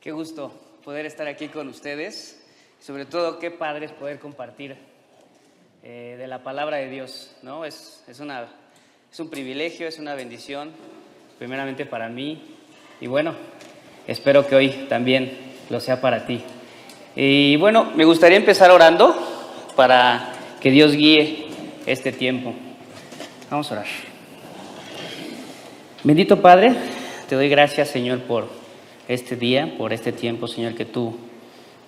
Qué gusto poder estar aquí con ustedes. Sobre todo, qué padre es poder compartir eh, de la palabra de Dios, ¿no? Es, es, una, es un privilegio, es una bendición, primeramente para mí. Y bueno, espero que hoy también lo sea para ti. Y bueno, me gustaría empezar orando para que Dios guíe este tiempo. Vamos a orar. Bendito Padre, te doy gracias, Señor, por este día, por este tiempo, Señor, que tú,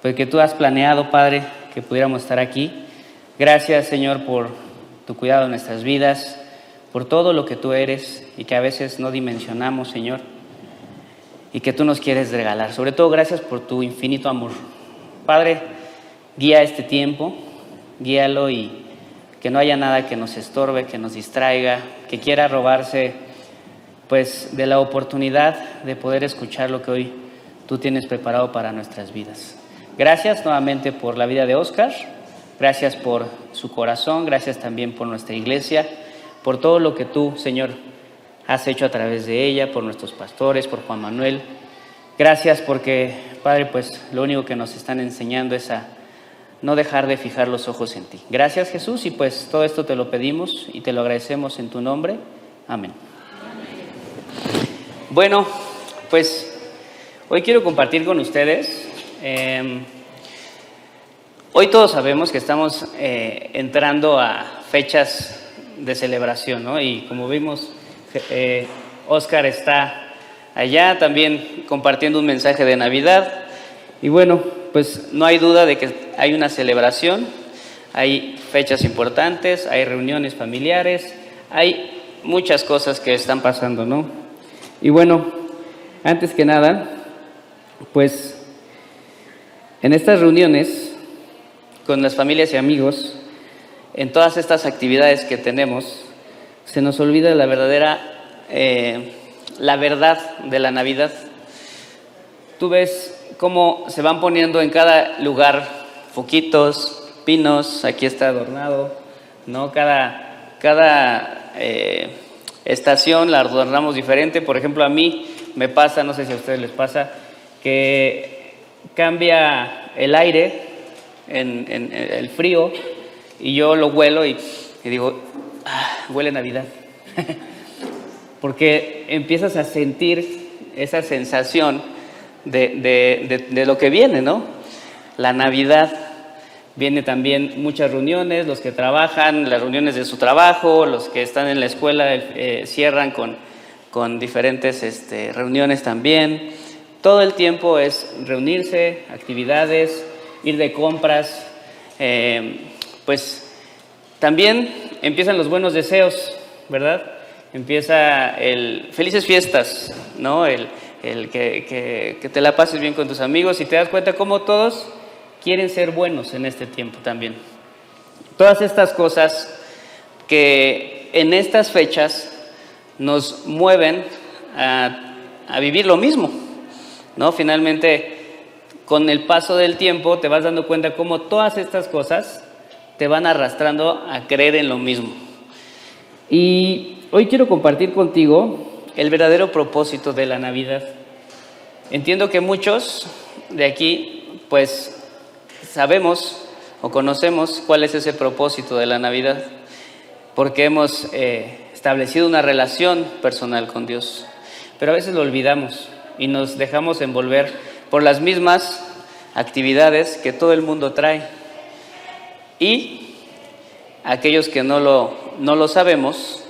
pues tú has planeado, Padre, que pudiéramos estar aquí. Gracias, Señor, por tu cuidado en nuestras vidas, por todo lo que tú eres y que a veces no dimensionamos, Señor, y que tú nos quieres regalar. Sobre todo, gracias por tu infinito amor. Padre, guía este tiempo, guíalo y que no haya nada que nos estorbe, que nos distraiga, que quiera robarse pues de la oportunidad de poder escuchar lo que hoy tú tienes preparado para nuestras vidas. Gracias nuevamente por la vida de Oscar, gracias por su corazón, gracias también por nuestra iglesia, por todo lo que tú, Señor, has hecho a través de ella, por nuestros pastores, por Juan Manuel. Gracias porque, Padre, pues lo único que nos están enseñando es a no dejar de fijar los ojos en ti. Gracias Jesús y pues todo esto te lo pedimos y te lo agradecemos en tu nombre. Amén. Bueno, pues hoy quiero compartir con ustedes. Em, hoy todos sabemos que estamos eh, entrando a fechas de celebración, ¿no? Y como vimos, eh, Oscar está allá también compartiendo un mensaje de Navidad. Y bueno, pues no hay duda de que hay una celebración, hay fechas importantes, hay reuniones familiares, hay muchas cosas que están pasando, ¿no? Y bueno, antes que nada, pues en estas reuniones con las familias y amigos, en todas estas actividades que tenemos, se nos olvida la verdadera, eh, la verdad de la Navidad. Tú ves cómo se van poniendo en cada lugar foquitos, pinos, aquí está adornado, ¿no? Cada, cada eh, estación la adornamos diferente. Por ejemplo, a mí me pasa, no sé si a ustedes les pasa, que cambia el aire en, el frío y yo lo huelo y, digo, ah, huele Navidad. Porque empiezas a sentir esa sensación de, de lo que viene, ¿no? La Navidad Viene también muchas reuniones, los que trabajan, las reuniones de su trabajo, los que están en la escuela eh, cierran con, con diferentes este, reuniones también. Todo el tiempo es reunirse, actividades, ir de compras. Eh, pues también empiezan los buenos deseos, ¿verdad? Empieza el felices fiestas, ¿no? El, el que, que, que te la pases bien con tus amigos y te das cuenta cómo todos quieren ser buenos en este tiempo también. Todas estas cosas que en estas fechas nos mueven a, vivir lo mismo, ¿no? Finalmente, con el paso del tiempo te vas dando cuenta cómo todas estas cosas te van arrastrando a creer en lo mismo. Y hoy quiero compartir contigo el verdadero propósito de la Navidad. Entiendo que muchos de aquí, pues sabemos o conocemos cuál es ese propósito de la Navidad, porque hemos eh, establecido una relación personal con Dios, pero a veces lo olvidamos y nos dejamos envolver por las mismas actividades que todo el mundo trae. Y aquellos que no lo, no lo sabemos,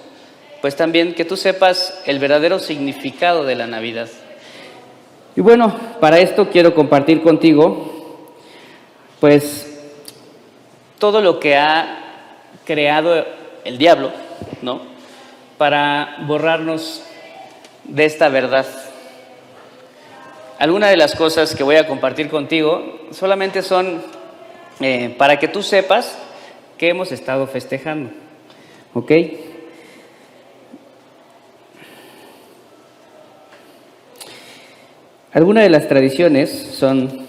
pues también que tú sepas el verdadero significado de la Navidad. Y bueno, para esto quiero compartir contigo pues todo lo que ha creado el diablo, ¿no? Para borrarnos de esta verdad. Algunas de las cosas que voy a compartir contigo solamente son eh, para que tú sepas que hemos estado festejando, ¿ok? Algunas de las tradiciones son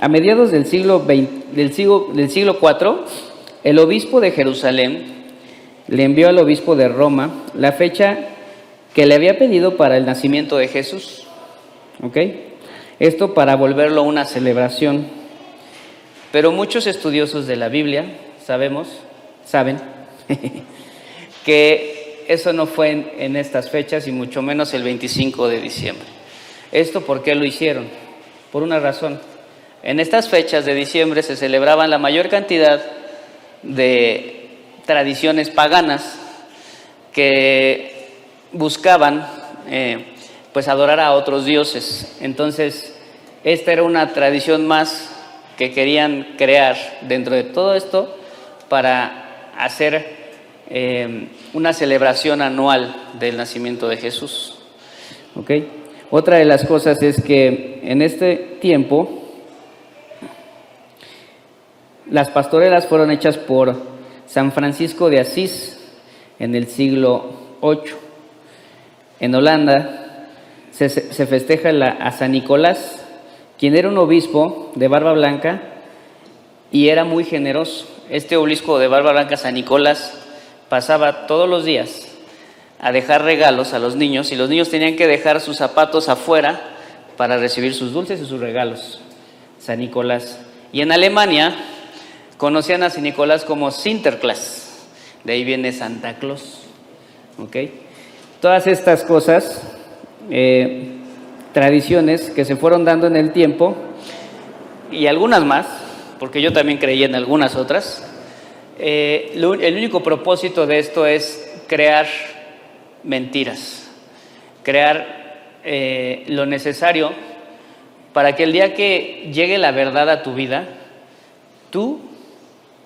a mediados del siglo, del, siglo, del siglo IV, el obispo de Jerusalén le envió al obispo de Roma la fecha que le había pedido para el nacimiento de Jesús. ¿Ok? Esto para volverlo una celebración. Pero muchos estudiosos de la Biblia, sabemos, saben, que eso no fue en, en, estas fechas y mucho menos el 25 de diciembre. ¿Esto por qué lo hicieron? Por una razón. En estas fechas de diciembre se celebraban la mayor cantidad de tradiciones paganas que buscaban eh, pues adorar a otros dioses. Entonces, esta era una tradición más que querían crear dentro de todo esto para hacer eh, una celebración anual del nacimiento de Jesús. Otra de las cosas es que en este tiempo las pastorelas fueron hechas por San Francisco de Asís en el siglo VIII. En Holanda se, festeja a San Nicolás, quien era un obispo de barba blanca y era muy generoso. Este obispo de barba blanca, San Nicolás, pasaba todos los días a dejar regalos a los niños y los niños tenían que dejar sus zapatos afuera para recibir sus dulces y sus regalos. San Nicolás. Y en Alemania conocían a San Nicolás como Sinterklaas. De ahí viene Santa Claus. ¿Ok? Todas estas cosas, eh, tradiciones que se fueron dando en el tiempo, y algunas más, porque yo también creí en algunas otras, eh, el único propósito de esto es crear mentiras, crear eh, lo necesario para que el día que llegue la verdad a tu vida, tú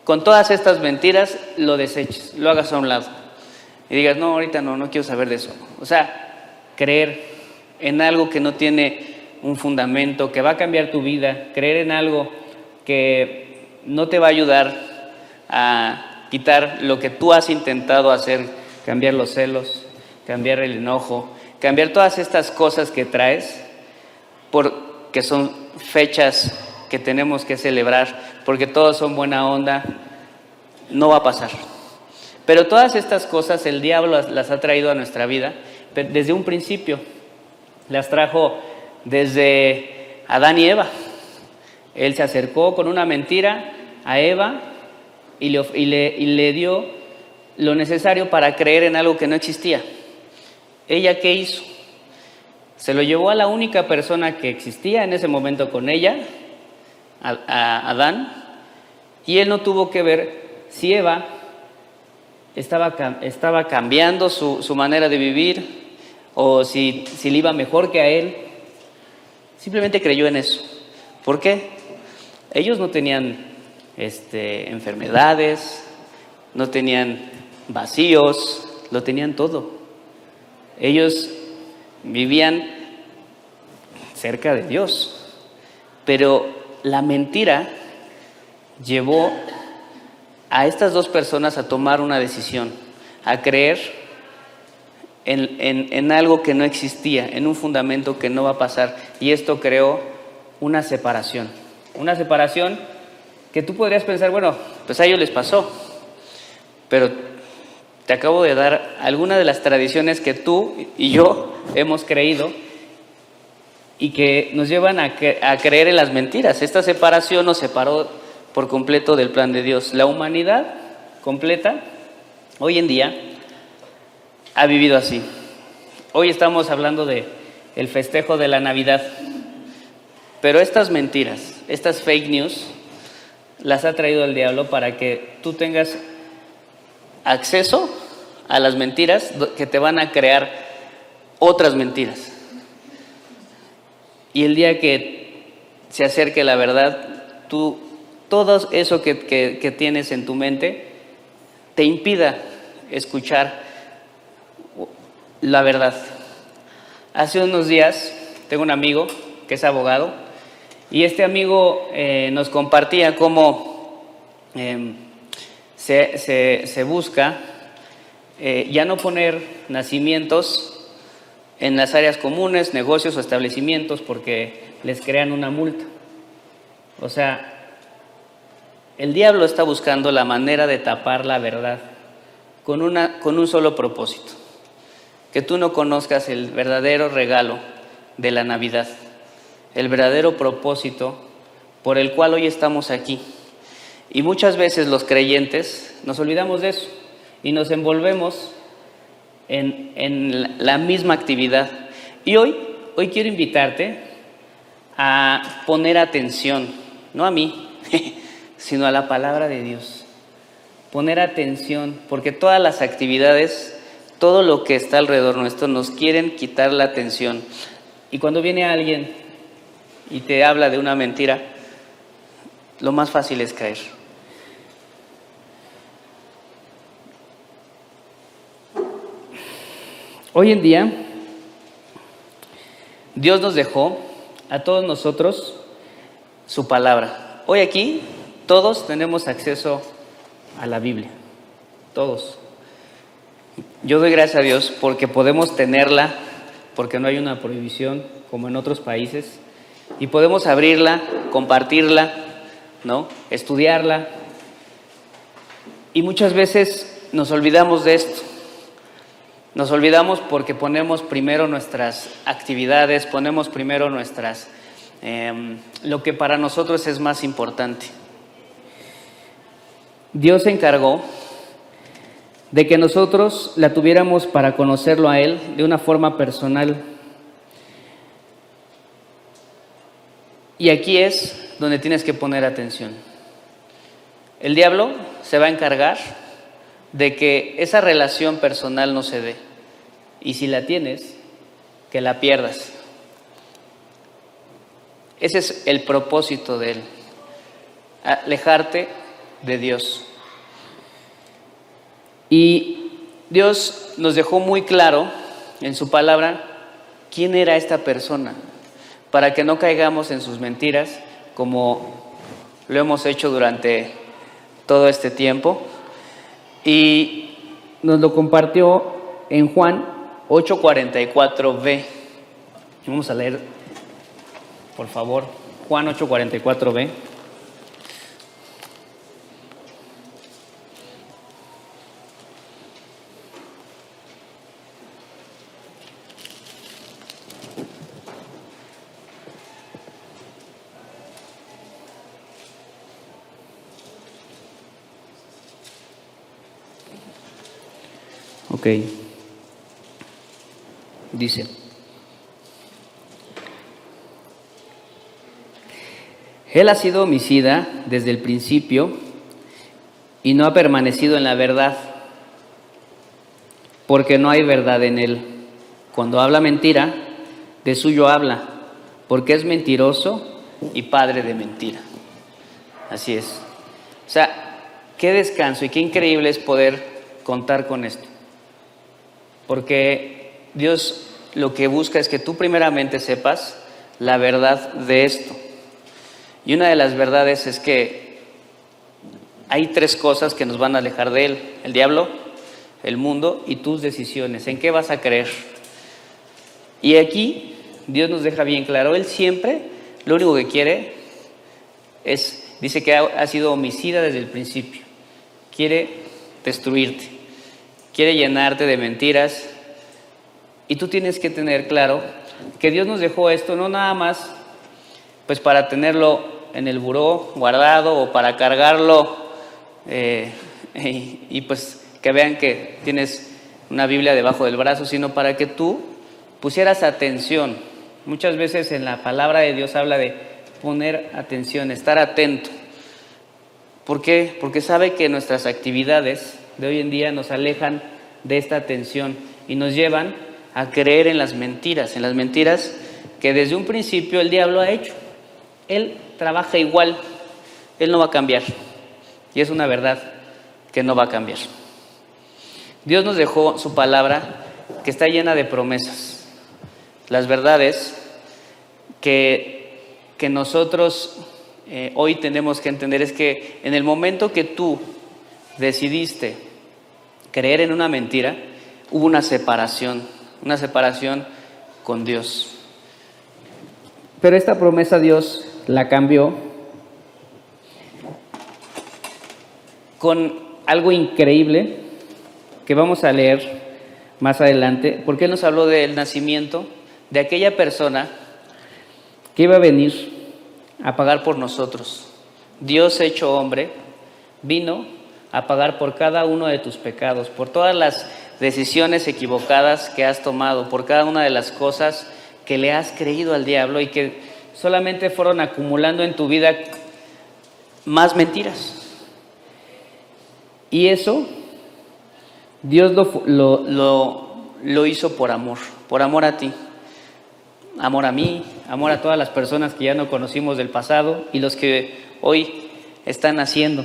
con todas estas mentiras lo deseches, lo hagas a un lado y digas, no, ahorita no, no quiero saber de eso. O sea, creer en algo que no tiene un fundamento, que va a cambiar tu vida, creer en algo que no te va a ayudar a quitar lo que tú has intentado hacer, cambiar los celos, cambiar el enojo, cambiar todas estas cosas que traes, porque son fechas que tenemos que celebrar, porque todos son buena onda, no va a pasar. Pero todas estas cosas el diablo las, ha traído a nuestra vida desde un principio. Las trajo desde Adán y Eva. Él se acercó con una mentira a Eva y le, dio lo necesario para creer en algo que no existía. ¿Ella qué hizo? Se lo llevó a la única persona que existía en ese momento con ella, Adán, y él no tuvo que ver si Eva estaba, estaba cambiando su, su, manera de vivir o si, si le iba mejor que a él. Simplemente creyó en eso. ¿Por qué? Ellos no tenían este, enfermedades, no tenían vacíos, lo tenían todo. Ellos vivían cerca de Dios, pero la mentira llevó a estas dos personas a tomar una decisión, a creer en, algo que no existía, en un fundamento que no va a pasar. Y esto creó una separación. Una separación que tú podrías pensar, bueno, pues a ellos les pasó, pero te acabo de dar algunas de las tradiciones que tú y yo hemos creído y que nos llevan a, creer en las mentiras. Esta separación nos separó por completo del plan de Dios. La humanidad completa, hoy en día, ha vivido así. Hoy estamos hablando de el festejo de la Navidad, pero estas mentiras, estas fake news, las ha traído el diablo para que tú tengas acceso a las mentiras que te van a crear otras mentiras. Y el día que se acerque la verdad, tú todo eso que, tienes en tu mente te impida escuchar la verdad. Hace unos días tengo un amigo que es abogado y este amigo eh, nos compartía cómo em, se, busca eh, ya no poner nacimientos en las áreas comunes, negocios o establecimientos porque les crean una multa. O sea, el diablo está buscando la manera de tapar la verdad con, una, con un solo propósito, que tú no conozcas el verdadero regalo de la Navidad. el verdadero propósito por el cual hoy estamos aquí. Y muchas veces los creyentes nos olvidamos de eso y nos envolvemos en, en la misma actividad. Y hoy, hoy quiero invitarte a poner atención, no a mí, sino a la palabra de Dios. Poner atención, porque todas las actividades, todo lo que está alrededor nuestro, nos quieren quitar la atención. Y cuando viene alguien y te habla de una mentira, lo más fácil es caer. Hoy en día, Dios nos dejó a todos nosotros su palabra. Hoy aquí todos tenemos acceso a la Biblia, todos. Yo doy gracias a Dios porque podemos tenerla, porque no hay una prohibición como en otros países, y podemos abrirla, compartirla, ¿no? Estudiarla. Y muchas veces nos olvidamos de esto. Nos olvidamos porque ponemos primero nuestras actividades, ponemos primero nuestras, em, lo que para nosotros es más importante. Dios se encargó de que nosotros la tuviéramos para conocerlo a Él de una forma personal. Y aquí es donde tienes que poner atención. El diablo se va a encargar de que esa relación personal no se dé. Y si la tienes, que la pierdas. Ese es el propósito de él, alejarte de Dios. Y Dios nos dejó muy claro en su palabra quién era esta persona, para que no caigamos en sus mentiras como lo hemos hecho durante todo este tiempo. Y nos lo compartió en Juan 844b. Vamos a leer, por favor, Juan 844b. Okay. Dice, Él ha sido homicida desde el principio y no ha permanecido en la verdad, porque no hay verdad en Él. Cuando habla mentira, de suyo habla, porque es mentiroso y padre de mentira. Así es. O sea, qué descanso y qué increíble es poder contar con esto. Porque Dios lo que busca es que tú primeramente sepas la verdad de esto. Y una de las verdades es que hay tres cosas que nos van a alejar de Él. El diablo, el mundo y tus decisiones. ¿En qué vas a creer? Y aquí Dios nos deja bien claro, Él siempre lo único que quiere es, dice que ha, sido homicida desde el principio. Quiere destruirte, quiere llenarte de mentiras, y tú tienes que tener claro que Dios nos dejó esto no nada más pues para tenerlo en el buró guardado o para cargarlo eh, y, pues que vean que tienes una Biblia debajo del brazo, sino para que tú pusieras atención. Muchas veces en la palabra de Dios habla de poner atención, estar atento. ¿Por qué? Porque sabe que nuestras actividades de hoy en día nos alejan de esta atención y nos llevan a creer en las mentiras, en las mentiras que desde un principio el diablo ha hecho. Él trabaja igual, él no va a cambiar. Y es una verdad que no va a cambiar. Dios nos dejó su palabra que está llena de promesas. Las verdades que, que nosotros eh, hoy tenemos que entender es que en el momento que tú decidiste creer en una mentira, hubo una separación una separación con Dios. Pero esta promesa Dios la cambió con algo increíble que vamos a leer más adelante, porque Él nos habló del nacimiento de aquella persona que iba a venir a pagar por nosotros. Dios hecho hombre vino a pagar por cada uno de tus pecados, por todas las decisiones equivocadas que has tomado, por cada una de las cosas que le has creído al diablo y que solamente fueron acumulando en tu vida más mentiras. Y eso Dios lo, lo, lo, hizo por amor, por amor a ti, amor a mí, amor a todas las personas que ya no conocimos del pasado y los que hoy están haciendo.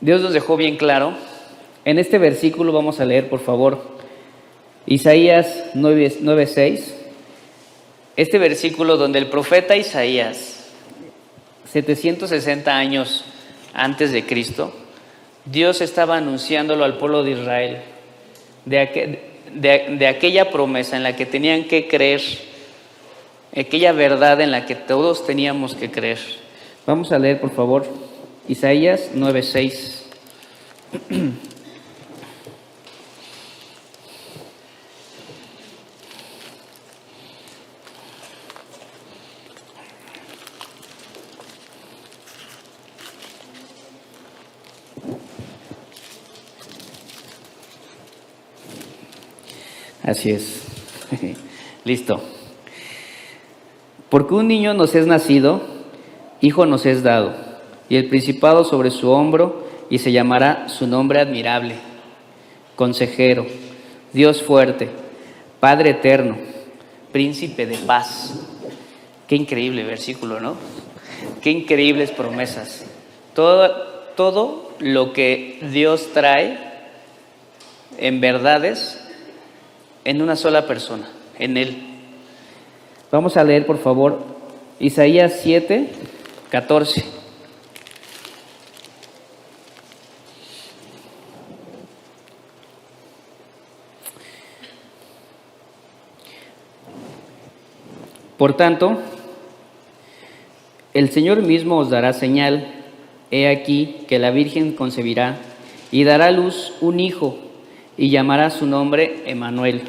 Dios nos dejó bien claro. En este versículo vamos a leer, por favor, Isaías 9:6. Este versículo donde el profeta Isaías, 760 años antes de Cristo, Dios estaba anunciándolo al pueblo de Israel, de, aquella promesa en la que tenían que creer, aquella verdad en la que todos teníamos que creer. Vamos a leer, por favor, Isaías 9:6. Así es. Listo. Porque un niño nos es nacido, hijo nos es dado y el principado sobre su hombro, y se llamará su nombre admirable, consejero, Dios fuerte, Padre eterno, príncipe de paz. Qué increíble versículo, ¿no? Qué increíbles promesas. Todo, todo lo que Dios trae en verdades en una sola persona, en Él. Vamos a leer, por favor, Isaías 7, 14. Por tanto, el Señor mismo os dará señal. He aquí que la Virgen concebirá y dará a luz un hijo y llamará su nombre Emanuel.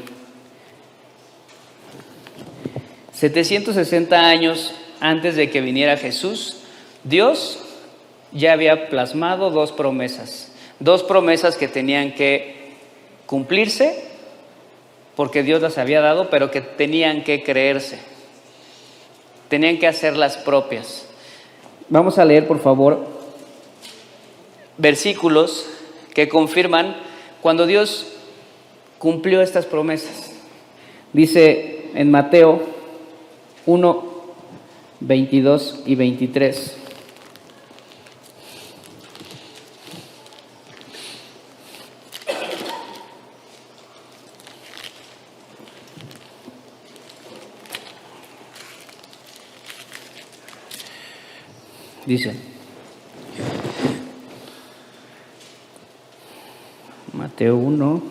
760 años antes de que viniera Jesús, Dios ya había plasmado dos promesas, dos promesas que tenían que cumplirse porque Dios las había dado, pero que tenían que creerse tenían que hacer las propias. Vamos a leer, por favor, versículos que confirman cuando Dios cumplió estas promesas. Dice en Mateo 1, 22 y 23. Dice, Mateo 1,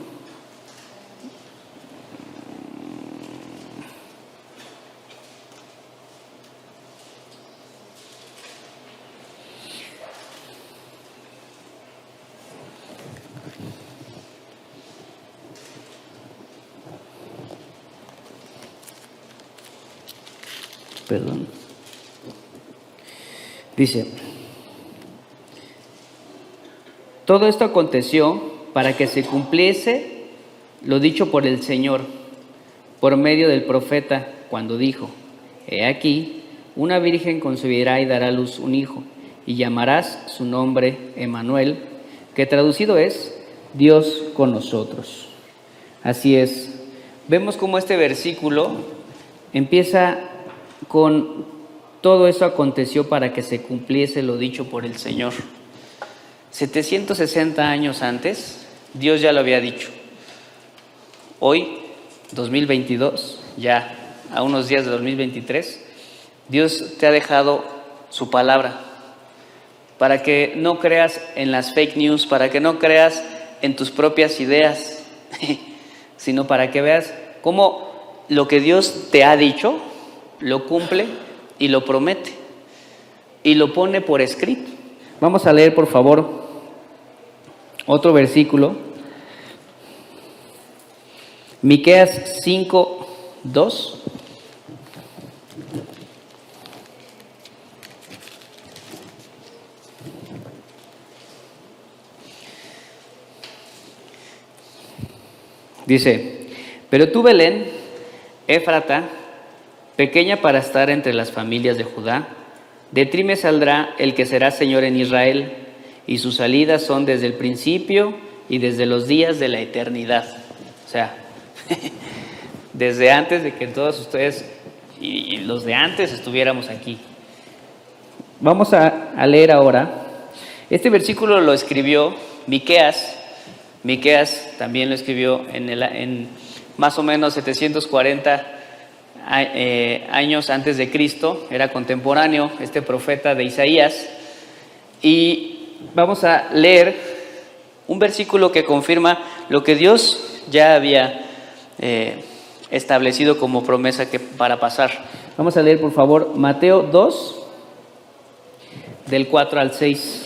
perdón. Dice, todo esto aconteció para que se cumpliese lo dicho por el Señor por medio del profeta cuando dijo, He aquí, una virgen concebirá y dará a luz un hijo, y llamarás su nombre Emanuel, que traducido es Dios con nosotros. Así es, vemos cómo este versículo empieza con todo eso aconteció para que se cumpliese lo dicho por el Señor. 760 años antes, Dios ya lo había dicho. Hoy, 2022, ya a unos días de 2023, Dios te ha dejado su palabra para que no creas en las fake news, para que no creas en tus propias ideas, sino para que veas cómo lo que Dios te ha dicho lo cumple y lo promete y lo pone por escrito. Vamos a leer, por favor, otro versículo. Miqueas 5, 2. Dice, pero tú Belén, Éfrata, pequeña para estar entre las familias de Judá, de ti me saldrá el que será Señor en Israel y sus salidas son desde el principio y desde los días de la eternidad. O sea, desde antes de que todos ustedes y los de antes estuviéramos aquí. Vamos a, leer ahora. Este versículo lo escribió Miqueas. Miqueas también lo escribió en, el, en más o menos 740 eh, años antes de Cristo. Era contemporáneo este profeta de Isaías. Y vamos a leer un versículo que confirma lo que Dios ya había eh, establecido como promesa que, para pasar. Vamos a leer, por favor, Mateo 2, del 4 al 6.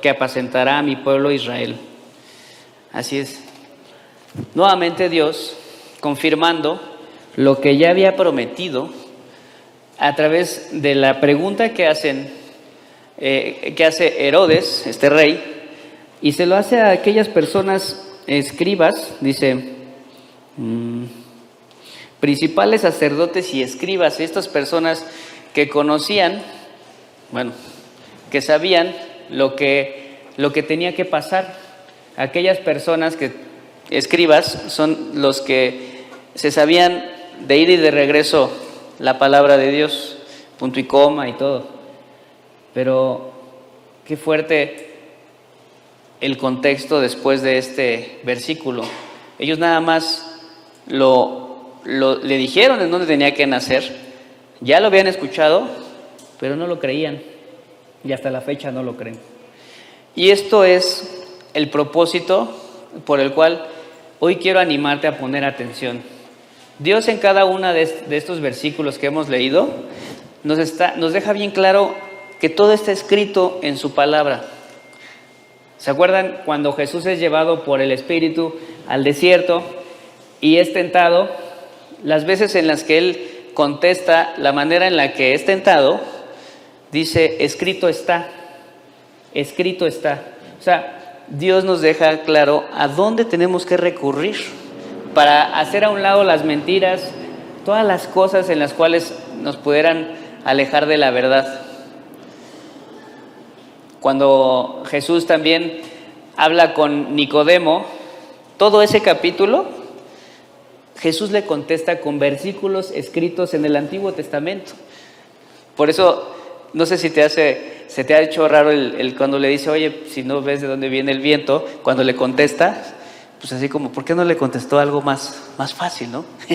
que apacentará a mi pueblo Israel. Así es. Nuevamente Dios confirmando lo que ya había prometido a través de la pregunta que hacen eh, que hace Herodes, este rey, y se lo hace a aquellas personas escribas, dice, mm, principales sacerdotes y escribas, estas personas que conocían, bueno, que sabían lo que, lo que tenía que pasar, aquellas personas que escribas son los que se sabían de ir y de regreso la palabra de Dios, punto y coma y todo. Pero qué fuerte el contexto después de este versículo. Ellos nada más lo, le dijeron en dónde tenía que nacer, ya lo habían escuchado, pero no lo creían y hasta la fecha no lo creen. Y esto es el propósito por el cual hoy quiero animarte a poner atención. Dios en cada uno de estos versículos que hemos leído nos, nos deja bien claro que todo está escrito en su palabra. ¿Se acuerdan cuando Jesús es llevado por el Espíritu al desierto y es tentado? Las veces en las que Él contesta la manera en la que es tentado, dice, escrito está, escrito está. O sea, Dios nos deja claro a dónde tenemos que recurrir para hacer a un lado las mentiras, todas las cosas en las cuales nos pudieran alejar de la verdad. Cuando Jesús también habla con Nicodemo, todo ese capítulo, Jesús le contesta con versículos escritos en el Antiguo Testamento. Por eso, no sé si te hace se te ha hecho raro el, cuando le dice, oye, si no ves de dónde viene el viento, cuando le contesta, pues así como, ¿por qué no le contestó algo más, más fácil, no?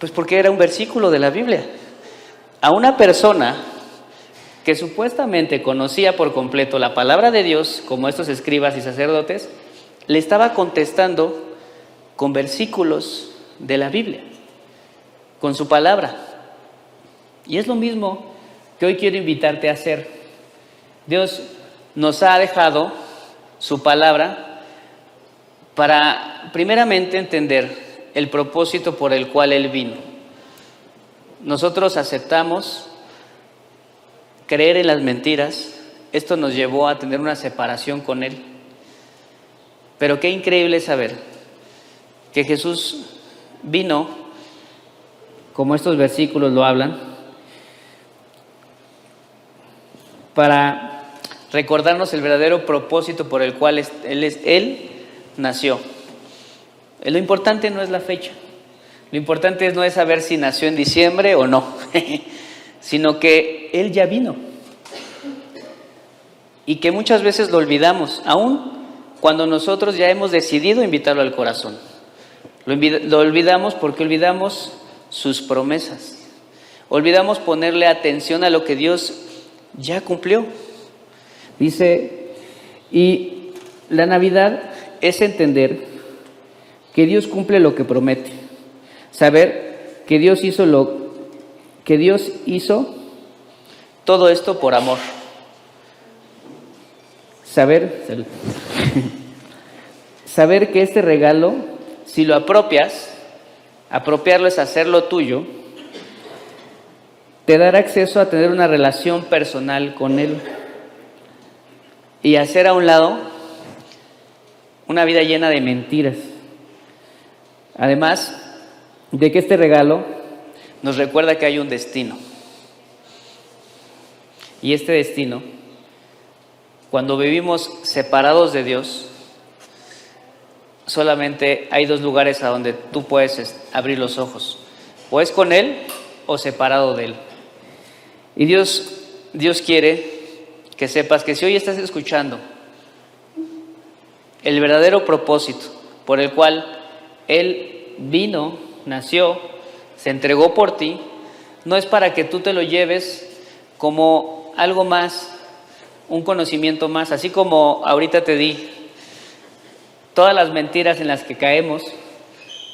pues porque era un versículo de la Biblia. A una persona que supuestamente conocía por completo la palabra de Dios, como estos escribas y sacerdotes, le estaba contestando con versículos de la Biblia, con su palabra. Y es lo mismo que hoy quiero invitarte a hacer. Dios nos ha dejado su palabra para primeramente entender el propósito por el cual Él vino. Nosotros aceptamos creer en las mentiras, esto nos llevó a tener una separación con Él. Pero qué increíble saber que Jesús vino, como estos versículos lo hablan, para recordarnos el verdadero propósito por el cual él, él nació. Lo importante no es la fecha, lo importante no es saber si nació en diciembre o no, sino que Él ya vino. Y que muchas veces lo olvidamos, aún cuando nosotros ya hemos decidido invitarlo al corazón. Lo olvidamos porque olvidamos sus promesas. Olvidamos ponerle atención a lo que Dios ya cumplió. Dice, y la Navidad es entender que Dios cumple lo que promete. Saber que Dios hizo lo que Dios hizo todo esto por amor. Saber saber que este regalo si lo apropias, apropiarlo es hacerlo tuyo, te dará acceso a tener una relación personal con Él y hacer a un lado una vida llena de mentiras. Además de que este regalo nos recuerda que hay un destino. Y este destino, cuando vivimos separados de Dios, solamente hay dos lugares a donde tú puedes abrir los ojos. O es con Él o separado de Él. Y Dios, Dios quiere que sepas que si hoy estás escuchando el verdadero propósito por el cual Él vino, nació, se entregó por ti, no es para que tú te lo lleves como algo más, un conocimiento más, así como ahorita te di todas las mentiras en las que caemos,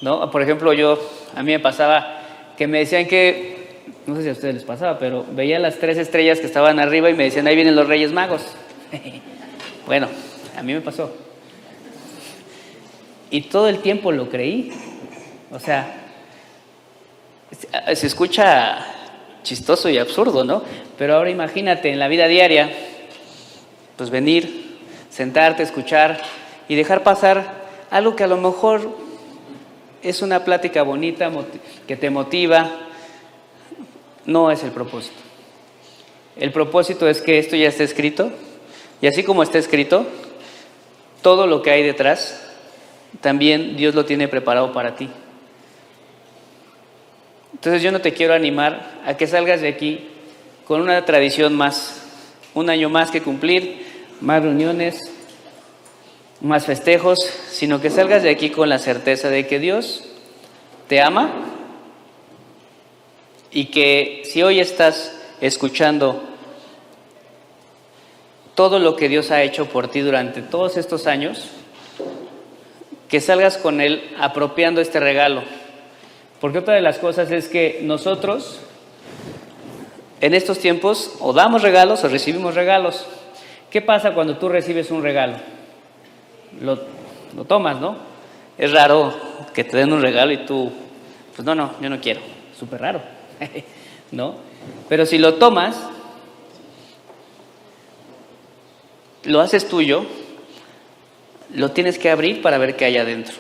¿no? Por ejemplo, yo, a mí me pasaba que me decían que no sé si a ustedes les pasaba, pero veía las tres estrellas que estaban arriba y me decían, ahí vienen los Reyes Magos. bueno, a mí me pasó. Y todo el tiempo lo creí. O sea, se escucha chistoso y absurdo, ¿no? Pero ahora imagínate en la vida diaria, pues venir, sentarte, escuchar y dejar pasar algo que a lo mejor es una plática bonita, que te motiva, no es el propósito. El propósito es que esto ya esté escrito y así como está escrito, todo lo que hay detrás, también Dios lo tiene preparado para ti. Entonces yo no te quiero animar a que salgas de aquí con una tradición más, un año más que cumplir, más reuniones, más festejos, sino que salgas de aquí con la certeza de que Dios te ama y que si hoy estás escuchando todo lo que Dios ha hecho por ti durante todos estos años, que salgas con Él apropiando este regalo. Porque otra de las cosas es que nosotros en estos tiempos o damos regalos o recibimos regalos. ¿Qué pasa cuando tú recibes un regalo? Lo, tomas, ¿no? Es raro que te den un regalo y tú, pues no, no, yo no quiero. Súper raro. ¿no? Pero si lo tomas, lo haces tuyo, lo tienes que abrir para ver qué hay adentro.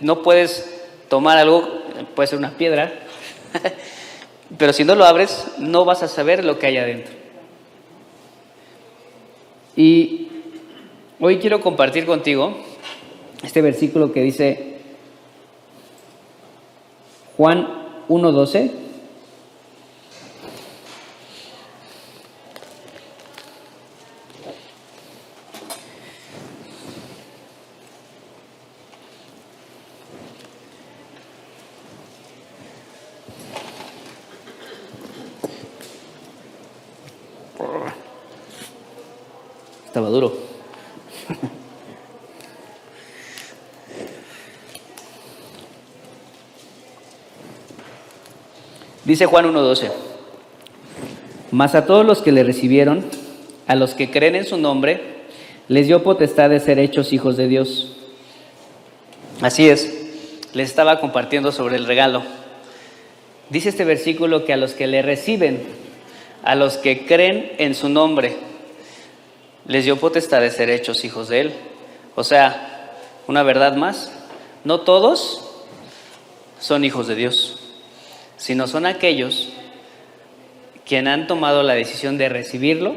No puedes tomar algo, puede ser una piedra, pero si no lo abres, no vas a saber lo que hay adentro. Y hoy quiero compartir contigo este versículo que dice, Juan 1.12. Estaba duro. Dice Juan 1.12, mas a todos los que le recibieron, a los que creen en su nombre, les dio potestad de ser hechos hijos de Dios. Así es, les estaba compartiendo sobre el regalo. Dice este versículo que a los que le reciben, a los que creen en su nombre, les dio potestad de ser hechos hijos de Él. O sea, una verdad más, no todos son hijos de Dios sino son aquellos quienes han tomado la decisión de recibirlo,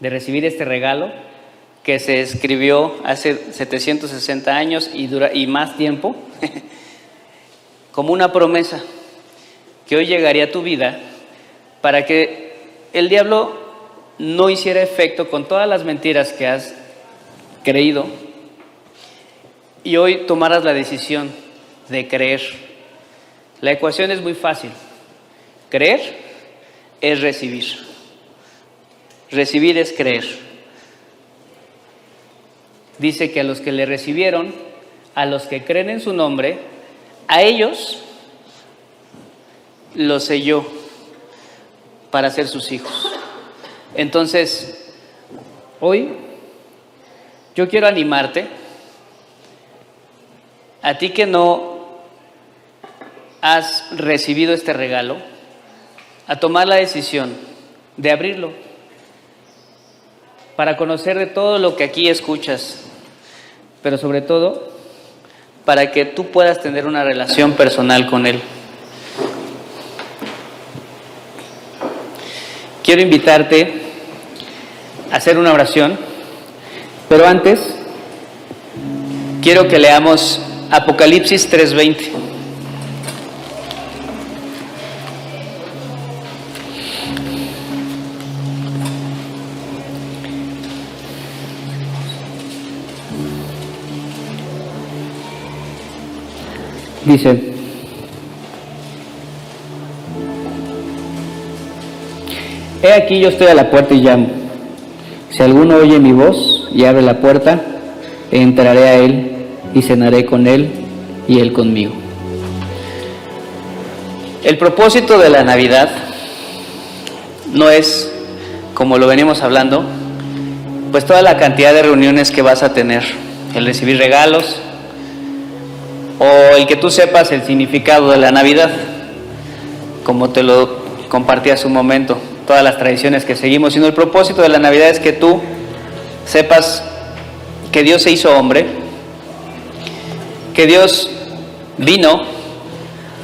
de recibir este regalo que se escribió hace 760 años y, dura, y más tiempo, como una promesa que hoy llegaría a tu vida para que el diablo no hiciera efecto con todas las mentiras que has creído y hoy tomaras la decisión de creer. La ecuación es muy fácil. Creer es recibir. Recibir es creer. Dice que a los que le recibieron, a los que creen en su nombre, a ellos los selló para ser sus hijos. Entonces, hoy yo quiero animarte a ti que no has recibido este regalo, a tomar la decisión de abrirlo para conocer de todo lo que aquí escuchas, pero sobre todo para que tú puedas tener una relación personal con Él. Quiero invitarte a hacer una oración, pero antes quiero que leamos Apocalipsis 3:20. Dice, He aquí yo estoy a la puerta y llamo. Si alguno oye mi voz y abre la puerta, entraré a él y cenaré con él y él conmigo. El propósito de la Navidad no es, como lo venimos hablando, pues toda la cantidad de reuniones que vas a tener, el recibir regalos o el que tú sepas el significado de la Navidad, como te lo compartí hace un momento, todas las tradiciones que seguimos, sino el propósito de la Navidad es que tú sepas que Dios se hizo hombre, que Dios vino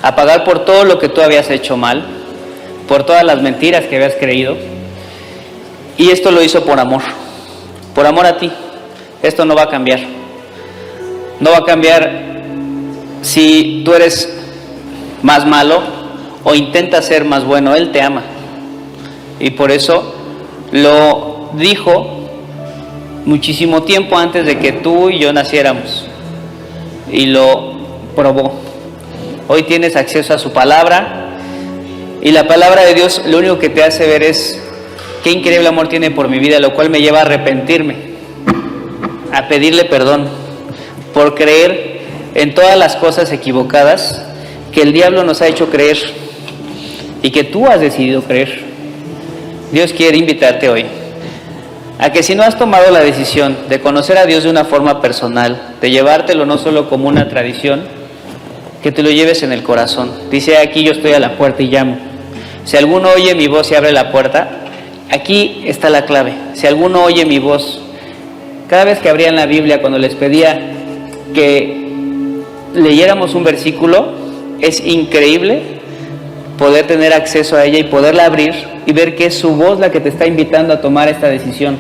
a pagar por todo lo que tú habías hecho mal, por todas las mentiras que habías creído, y esto lo hizo por amor, por amor a ti. Esto no va a cambiar. No va a cambiar si tú eres más malo o intentas ser más bueno. Él te ama. Y por eso lo dijo muchísimo tiempo antes de que tú y yo naciéramos y lo probó. Hoy tienes acceso a su palabra y la palabra de Dios lo único que te hace ver es qué increíble amor tiene por mi vida, lo cual me lleva a arrepentirme, a pedirle perdón por creer en todas las cosas equivocadas que el diablo nos ha hecho creer y que tú has decidido creer. Dios quiere invitarte hoy a que si no has tomado la decisión de conocer a Dios de una forma personal, de llevártelo no solo como una tradición, que te lo lleves en el corazón. Dice aquí yo estoy a la puerta y llamo. Si alguno oye mi voz y abre la puerta, aquí está la clave. Si alguno oye mi voz, cada vez que abrían la Biblia, cuando les pedía que leyéramos un versículo, es increíble poder tener acceso a ella y poderla abrir y ver que es su voz la que te está invitando a tomar esta decisión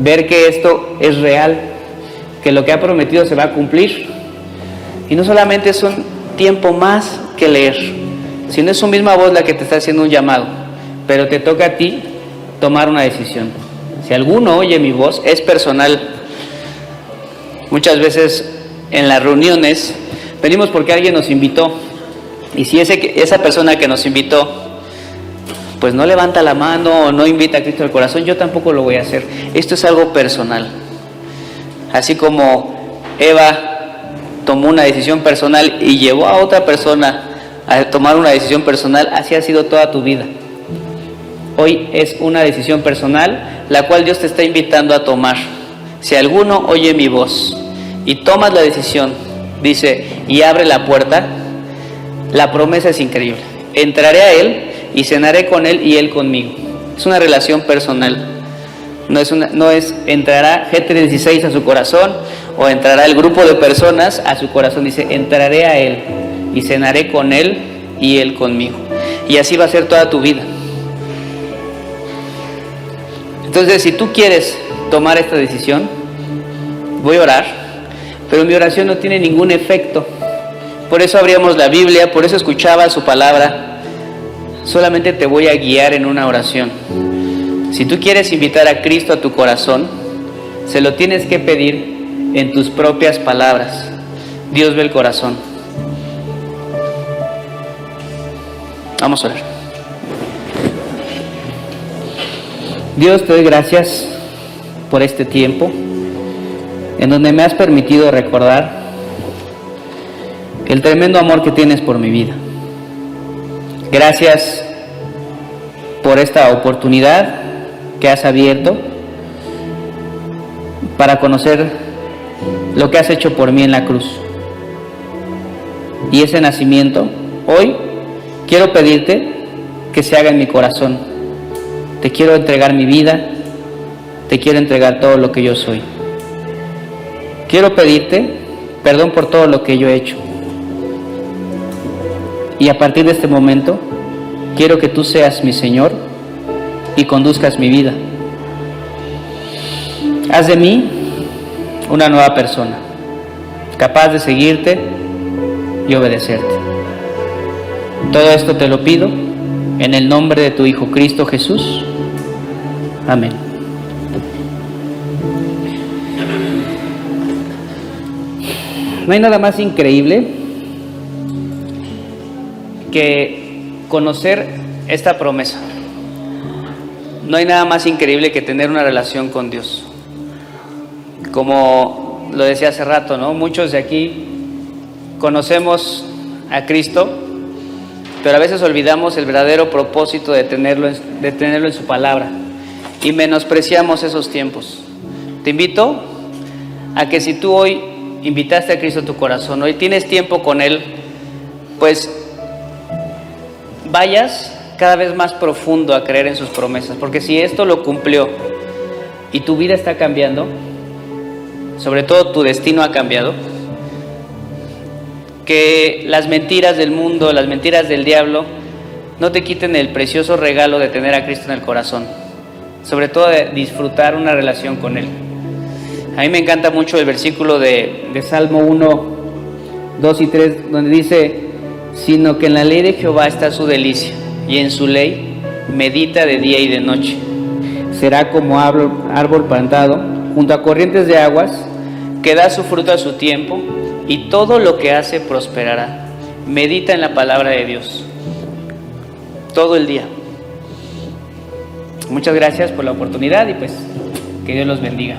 ver que esto es real, que lo que ha prometido se va a cumplir. Y no solamente es un tiempo más que leer, sino es su misma voz la que te está haciendo un llamado, pero te toca a ti tomar una decisión. Si alguno oye mi voz, es personal. Muchas veces en las reuniones venimos porque alguien nos invitó. Y si ese, esa persona que nos invitó pues no levanta la mano o no invita a Cristo al corazón, yo tampoco lo voy a hacer. Esto es algo personal. Así como Eva tomó una decisión personal y llevó a otra persona a tomar una decisión personal, así ha sido toda tu vida. Hoy es una decisión personal la cual Dios te está invitando a tomar. Si alguno oye mi voz y tomas la decisión, dice, y abre la puerta, la promesa es increíble. Entraré a Él y cenaré con él y él conmigo. Es una relación personal. No es, una, no es entrará G316 a su corazón o entrará el grupo de personas a su corazón. Dice, entraré a él y cenaré con él y él conmigo. Y así va a ser toda tu vida. Entonces, si tú quieres tomar esta decisión, voy a orar, pero mi oración no tiene ningún efecto. Por eso abríamos la Biblia, por eso escuchaba su palabra, solamente te voy a guiar en una oración. Si tú quieres invitar a Cristo a tu corazón, se lo tienes que pedir en tus propias palabras. Dios ve el corazón. Vamos a ver. Dios, te doy gracias por este tiempo en donde me has permitido recordar el tremendo amor que tienes por mi vida. Gracias por esta oportunidad que has abierto para conocer lo que has hecho por mí en la cruz. Y ese nacimiento, hoy quiero pedirte que se haga en mi corazón. Te quiero entregar mi vida, te quiero entregar todo lo que yo soy. Quiero pedirte perdón por todo lo que yo he hecho. Y a partir de este momento, quiero que tú seas mi Señor y conduzcas mi vida. Haz de mí una nueva persona, capaz de seguirte y obedecerte. Todo esto te lo pido en el nombre de tu Hijo Cristo Jesús. Amén. No hay nada más increíble que conocer esta promesa. No hay nada más increíble que tener una relación con Dios. Como lo decía hace rato, ¿no? Muchos de aquí conocemos a Cristo, pero a veces olvidamos el verdadero propósito de tenerlo, en, de tenerlo en su palabra y menospreciamos esos tiempos. Te invito a que si tú hoy invitaste a Cristo a tu corazón, hoy tienes tiempo con Él, pues vayas cada vez más profundo a creer en sus promesas, porque si esto lo cumplió y tu vida está cambiando, sobre todo tu destino ha cambiado, que las mentiras del mundo, las mentiras del diablo, no te quiten el precioso regalo de tener a Cristo en el corazón, sobre todo de disfrutar una relación con Él. A mí me encanta mucho el versículo de, Salmo 1, 2 y 3, donde dice, sino que en la ley de Jehová está su delicia, y en su ley medita de día y de noche. Será como árbol plantado junto a corrientes de aguas, que da su fruto a su tiempo, y todo lo que hace prosperará. Medita en la palabra de Dios todo el día. Muchas gracias por la oportunidad y pues que Dios los bendiga.